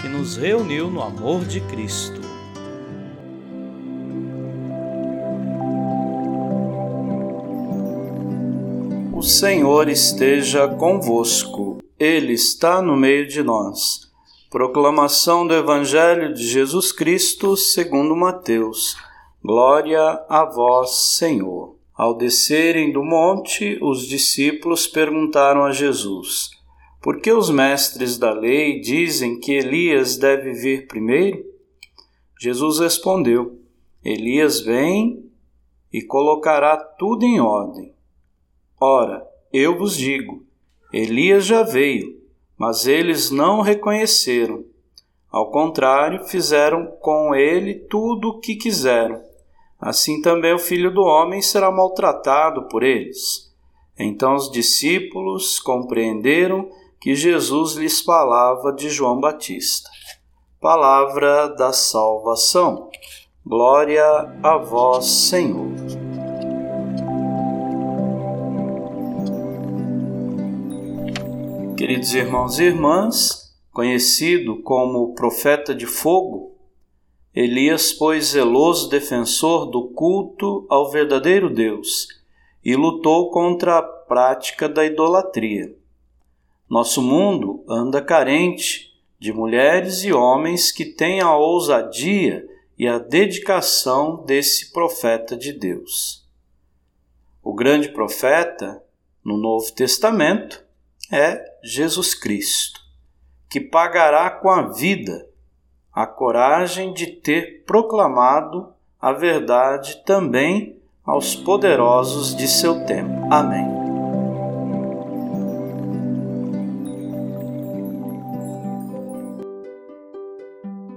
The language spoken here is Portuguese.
que nos reuniu no amor de Cristo. O Senhor esteja convosco, Ele está no meio de nós. Proclamação do Evangelho de Jesus Cristo segundo Mateus. Glória a vós, Senhor. Ao descerem do monte, os discípulos perguntaram a Jesus: por que os mestres da lei dizem que Elias deve vir primeiro? Jesus respondeu: Elias vem e colocará tudo em ordem. Ora, eu vos digo: Elias já veio, mas eles não o reconheceram. Ao contrário, fizeram com ele tudo o que quiseram. Assim também o filho do homem será maltratado por eles. Então os discípulos compreenderam que Jesus lhes falava de João Batista. Palavra da salvação. Glória a vós, Senhor. Queridos irmãos e irmãs, conhecido como profeta de fogo, Elias foi zeloso defensor do culto ao verdadeiro Deus e lutou contra a prática da idolatria. Nosso mundo anda carente de mulheres e homens que têm a ousadia e a dedicação desse profeta de Deus. O grande profeta, no Novo Testamento, é Jesus Cristo, que pagará com a vida a coragem de ter proclamado a verdade também aos poderosos de seu tempo. Amém.